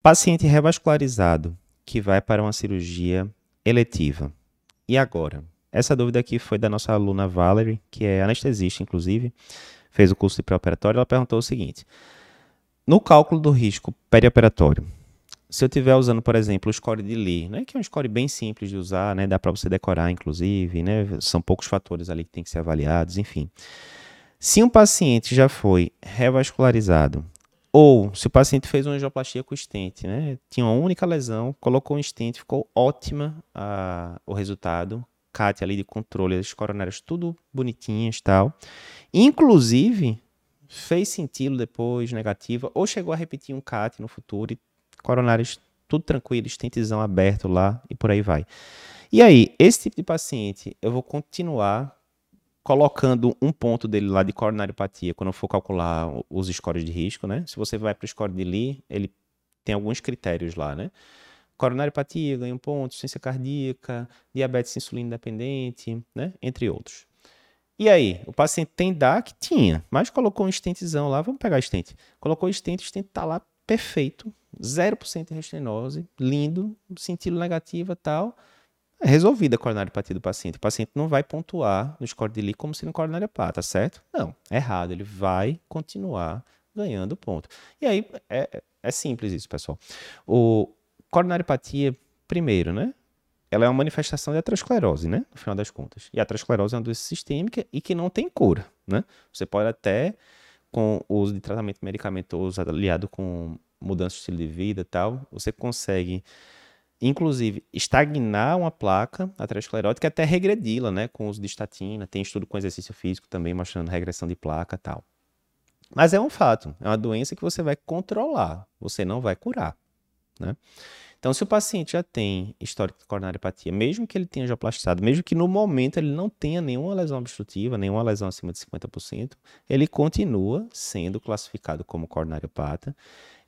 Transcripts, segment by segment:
Paciente revascularizado que vai para uma cirurgia eletiva. E agora? Essa dúvida aqui foi da nossa aluna Valerie, que é anestesista, inclusive, fez o curso de pré-operatório. Ela perguntou o seguinte: no cálculo do risco perioperatório, se eu estiver usando, por exemplo, o score de Lee, né, que é um score bem simples de usar, né, dá para você decorar, inclusive, né, são poucos fatores ali que tem que ser avaliados, enfim. Se um paciente já foi revascularizado ou se o paciente fez uma angioplastia com stent, né? Tinha uma única lesão, colocou um stent, ficou ótima a, o resultado. CAT ali de controle, as coronárias tudo bonitinhas tal. Inclusive, fez sentido depois, negativa, ou chegou a repetir um CAT no futuro e coronárias tudo tranquilo, stentzão aberto lá e por aí vai. E aí, esse tipo de paciente, eu vou continuar colocando um ponto dele lá de coronariopatia, quando eu for calcular os scores de risco, né? Se você vai para o score de Lee, ele tem alguns critérios lá, né? Coronariopatia ganha um ponto, ciência cardíaca, diabetes insulina independente, né? Entre outros. E aí, o paciente tem DAC? Tinha, mas colocou um stentzão lá, vamos pegar a stent. Colocou o stent, o stent tá lá perfeito, 0% de restenose, lindo, sentido negativo e tal resolvida a coronariopatia do paciente. O paciente não vai pontuar no score de Lee como sendo coronariopata, certo? Não, é errado. Ele vai continuar ganhando ponto. E aí é, é simples isso, pessoal. O coronariopatia, primeiro, né? Ela é uma manifestação de aterosclerose, né? No final das contas. E a aterosclerose é uma doença sistêmica e que não tem cura, né? Você pode até, com o uso de tratamento medicamentoso aliado com mudança de estilo de vida e tal, você consegue inclusive, estagnar uma placa aterosclerótica até regredi-la, né, com uso de estatina. Tem estudo com exercício físico também mostrando regressão de placa e tal. Mas é um fato, é uma doença que você vai controlar, você não vai curar, né? Então, se o paciente já tem histórico de coronariopatia, mesmo que ele tenha já plastizado, mesmo que no momento ele não tenha nenhuma lesão obstrutiva, nenhuma lesão acima de 50%, ele continua sendo classificado como coronariopata.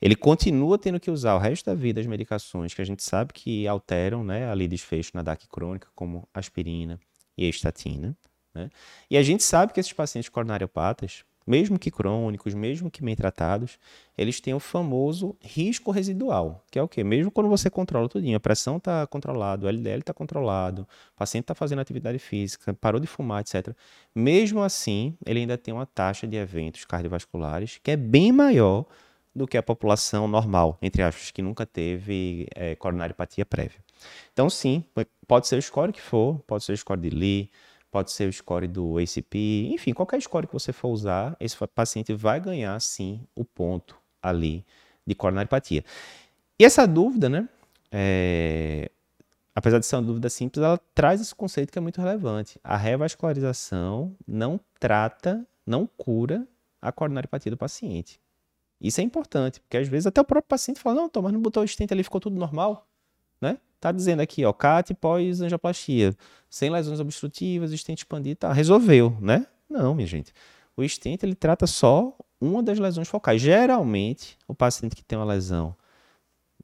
Ele continua tendo que usar o resto da vida as medicações que a gente sabe que alteram né, ali desfecho na DAC crônica, como aspirina e estatina. Né? E a gente sabe que esses pacientes coronariopatas, mesmo que crônicos, mesmo que bem tratados, eles têm o famoso risco residual, que é o quê? Mesmo quando você controla tudinho, a pressão está controlada, o LDL está controlado, o paciente está fazendo atividade física, parou de fumar, etc. Mesmo assim, ele ainda tem uma taxa de eventos cardiovasculares que é bem maior do que a população normal, entre aspas, que nunca teve é, coronariopatia prévia. Então, sim, pode ser o score que for, pode ser o score de Lee, pode ser o score do ACP, enfim, qualquer score que você for usar, esse paciente vai ganhar sim o ponto ali de coronariopatia. E essa dúvida, né, é, apesar de ser uma dúvida simples, ela traz esse conceito que é muito relevante. A revascularização não trata, não cura a coronariopatia do paciente. Isso é importante, porque às vezes até o próprio paciente fala, não, Tom, mas não botou o stent ali, ficou tudo normal? Tá dizendo aqui, ó, CAT pós-angioplastia, sem lesões obstrutivas, stent expandido, tá, resolveu, né? Não, minha gente. O stent, ele trata só uma das lesões focais. Geralmente, o paciente que tem uma lesão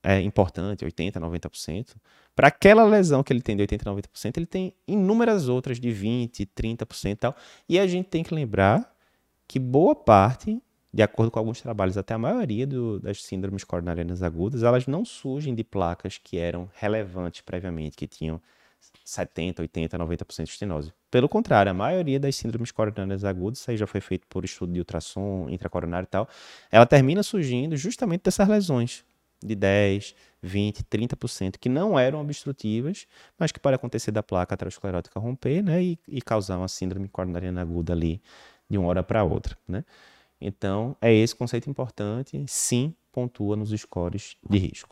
é importante, 80%, 90%, para aquela lesão que ele tem de 80%, 90%, ele tem inúmeras outras de 20%, 30% e tal. E a gente tem que lembrar que boa parte de acordo com alguns trabalhos, até a maioria do, das síndromes coronarianas agudas, elas não surgem de placas que eram relevantes previamente, que tinham 70, 80, 90% de estenose. Pelo contrário, a maioria das síndromes coronarianas agudas, isso aí já foi feito por estudo de ultrassom intracoronário e tal, ela termina surgindo justamente dessas lesões de 10, 20, 30%, que não eram obstrutivas, mas que pode acontecer da placa aterosclerótica romper né, e, e causar uma síndrome coronariana aguda ali de uma hora para outra. Né? Então, é esse conceito importante, sim, pontua nos scores de risco.